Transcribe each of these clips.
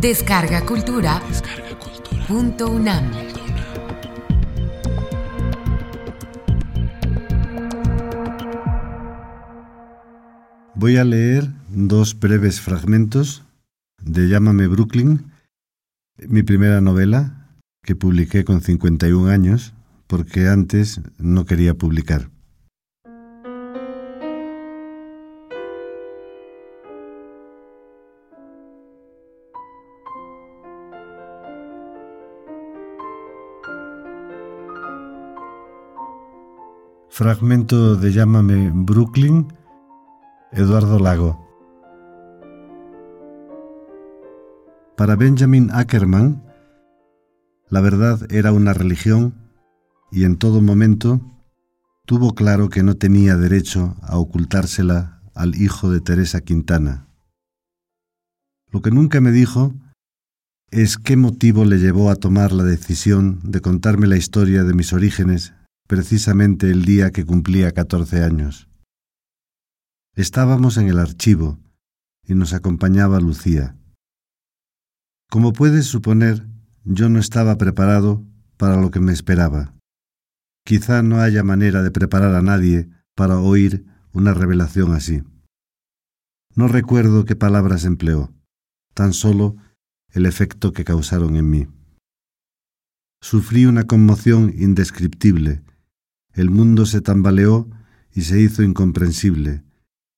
Descarga Cultura. Punto UNAM. Voy a leer dos breves fragmentos de Llámame Brooklyn, mi primera novela que publiqué con 51 años porque antes no quería publicar. Fragmento de Llámame Brooklyn, Eduardo Lago. Para Benjamin Ackerman, la verdad era una religión y en todo momento tuvo claro que no tenía derecho a ocultársela al hijo de Teresa Quintana. Lo que nunca me dijo es qué motivo le llevó a tomar la decisión de contarme la historia de mis orígenes precisamente el día que cumplía catorce años. Estábamos en el archivo y nos acompañaba Lucía. Como puedes suponer, yo no estaba preparado para lo que me esperaba. Quizá no haya manera de preparar a nadie para oír una revelación así. No recuerdo qué palabras empleó, tan solo el efecto que causaron en mí. Sufrí una conmoción indescriptible el mundo se tambaleó y se hizo incomprensible.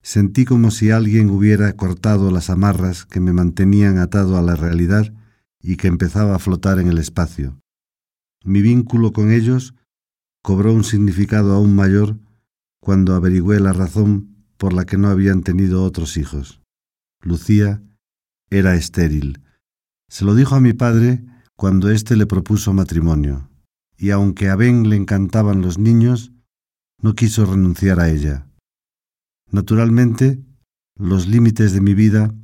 Sentí como si alguien hubiera cortado las amarras que me mantenían atado a la realidad y que empezaba a flotar en el espacio. Mi vínculo con ellos cobró un significado aún mayor cuando averigüé la razón por la que no habían tenido otros hijos. Lucía era estéril. Se lo dijo a mi padre cuando éste le propuso matrimonio y aunque a Ben le encantaban los niños, no quiso renunciar a ella. Naturalmente, los límites de mi vida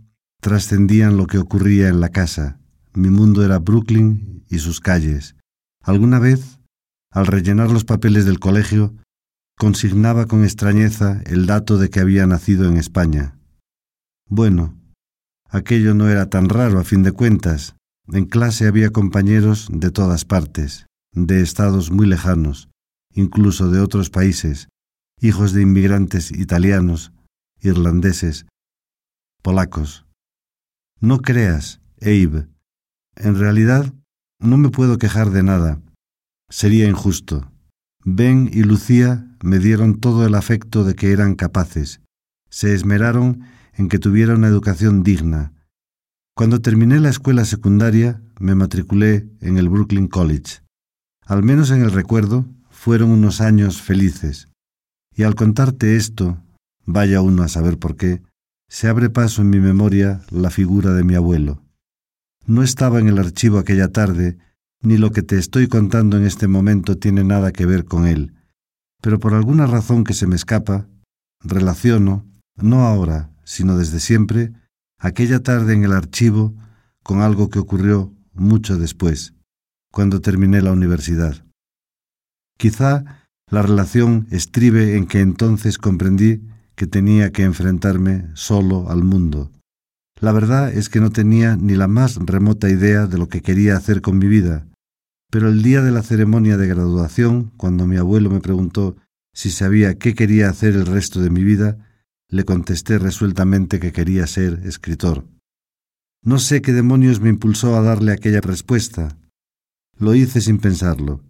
trascendían lo que ocurría en la casa. Mi mundo era Brooklyn y sus calles. Alguna vez, al rellenar los papeles del colegio, consignaba con extrañeza el dato de que había nacido en España. Bueno, aquello no era tan raro a fin de cuentas. En clase había compañeros de todas partes de estados muy lejanos, incluso de otros países, hijos de inmigrantes italianos, irlandeses, polacos. No creas, Abe, en realidad no me puedo quejar de nada. Sería injusto. Ben y Lucía me dieron todo el afecto de que eran capaces. Se esmeraron en que tuviera una educación digna. Cuando terminé la escuela secundaria, me matriculé en el Brooklyn College. Al menos en el recuerdo, fueron unos años felices. Y al contarte esto, vaya uno a saber por qué, se abre paso en mi memoria la figura de mi abuelo. No estaba en el archivo aquella tarde, ni lo que te estoy contando en este momento tiene nada que ver con él, pero por alguna razón que se me escapa, relaciono, no ahora, sino desde siempre, aquella tarde en el archivo con algo que ocurrió mucho después cuando terminé la universidad. Quizá la relación estribe en que entonces comprendí que tenía que enfrentarme solo al mundo. La verdad es que no tenía ni la más remota idea de lo que quería hacer con mi vida, pero el día de la ceremonia de graduación, cuando mi abuelo me preguntó si sabía qué quería hacer el resto de mi vida, le contesté resueltamente que quería ser escritor. No sé qué demonios me impulsó a darle aquella respuesta, lo hice sin pensarlo,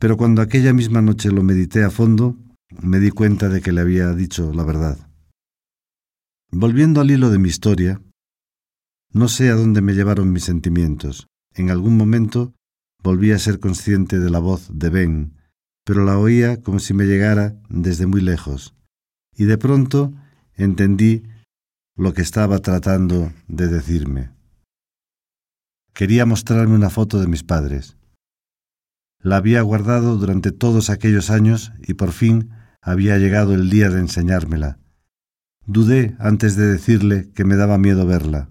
pero cuando aquella misma noche lo medité a fondo, me di cuenta de que le había dicho la verdad. Volviendo al hilo de mi historia, no sé a dónde me llevaron mis sentimientos. En algún momento volví a ser consciente de la voz de Ben, pero la oía como si me llegara desde muy lejos. Y de pronto entendí lo que estaba tratando de decirme. Quería mostrarme una foto de mis padres. La había guardado durante todos aquellos años y por fin había llegado el día de enseñármela. Dudé antes de decirle que me daba miedo verla.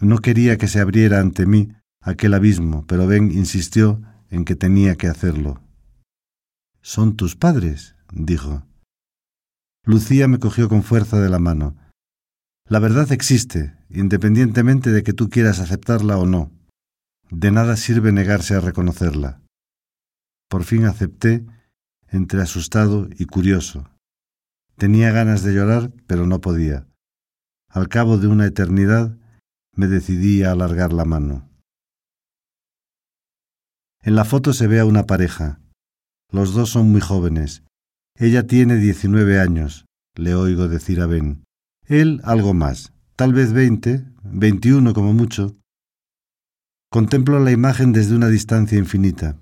No quería que se abriera ante mí aquel abismo, pero Ben insistió en que tenía que hacerlo. Son tus padres, dijo. Lucía me cogió con fuerza de la mano. La verdad existe, independientemente de que tú quieras aceptarla o no. De nada sirve negarse a reconocerla. Por fin acepté, entre asustado y curioso. Tenía ganas de llorar, pero no podía. Al cabo de una eternidad, me decidí a alargar la mano. En la foto se ve a una pareja. Los dos son muy jóvenes. Ella tiene 19 años, le oigo decir a Ben. Él algo más, tal vez veinte, veintiuno como mucho. Contemplo la imagen desde una distancia infinita.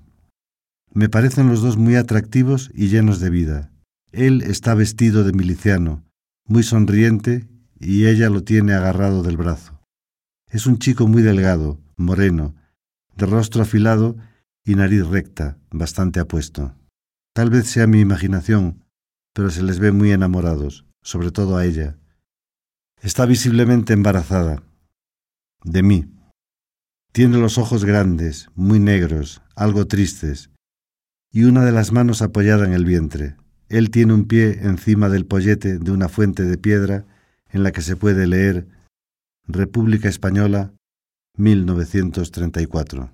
Me parecen los dos muy atractivos y llenos de vida. Él está vestido de miliciano, muy sonriente, y ella lo tiene agarrado del brazo. Es un chico muy delgado, moreno, de rostro afilado y nariz recta, bastante apuesto. Tal vez sea mi imaginación, pero se les ve muy enamorados, sobre todo a ella. Está visiblemente embarazada. De mí. Tiene los ojos grandes, muy negros, algo tristes, y una de las manos apoyada en el vientre. Él tiene un pie encima del pollete de una fuente de piedra en la que se puede leer República Española 1934.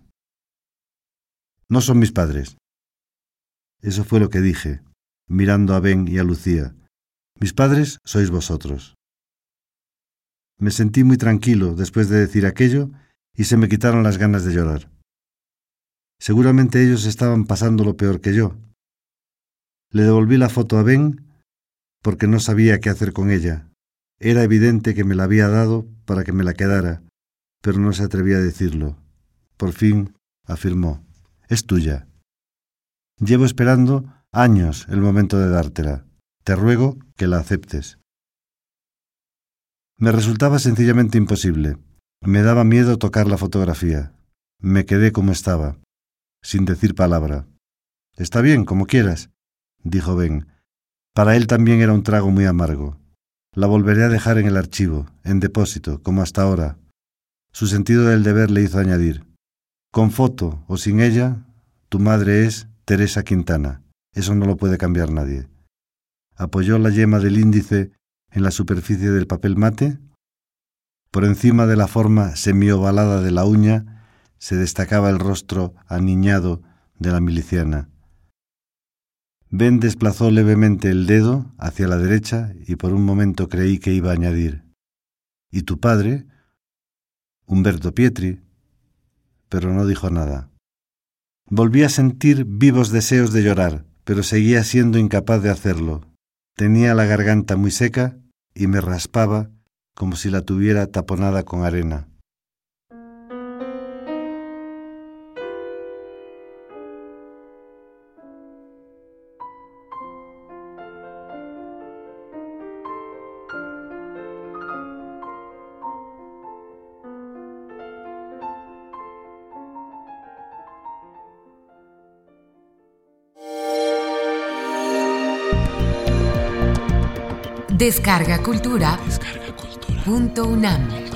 No son mis padres. Eso fue lo que dije, mirando a Ben y a Lucía. Mis padres sois vosotros. Me sentí muy tranquilo después de decir aquello y se me quitaron las ganas de llorar. Seguramente ellos estaban pasando lo peor que yo. Le devolví la foto a Ben porque no sabía qué hacer con ella. Era evidente que me la había dado para que me la quedara, pero no se atrevía a decirlo. Por fin afirmó, es tuya. Llevo esperando años el momento de dártela. Te ruego que la aceptes. Me resultaba sencillamente imposible. Me daba miedo tocar la fotografía. Me quedé como estaba, sin decir palabra. Está bien, como quieras, dijo Ben. Para él también era un trago muy amargo. La volveré a dejar en el archivo, en depósito, como hasta ahora. Su sentido del deber le hizo añadir, con foto o sin ella, tu madre es Teresa Quintana. Eso no lo puede cambiar nadie. Apoyó la yema del índice en la superficie del papel mate. Por encima de la forma semiovalada de la uña se destacaba el rostro aniñado de la miliciana. Ben desplazó levemente el dedo hacia la derecha y por un momento creí que iba a añadir ¿Y tu padre? Humberto Pietri. Pero no dijo nada. Volví a sentir vivos deseos de llorar, pero seguía siendo incapaz de hacerlo. Tenía la garganta muy seca y me raspaba como si la tuviera taponada con arena. Descarga Cultura. Descarga Cultura. Punto UNAM.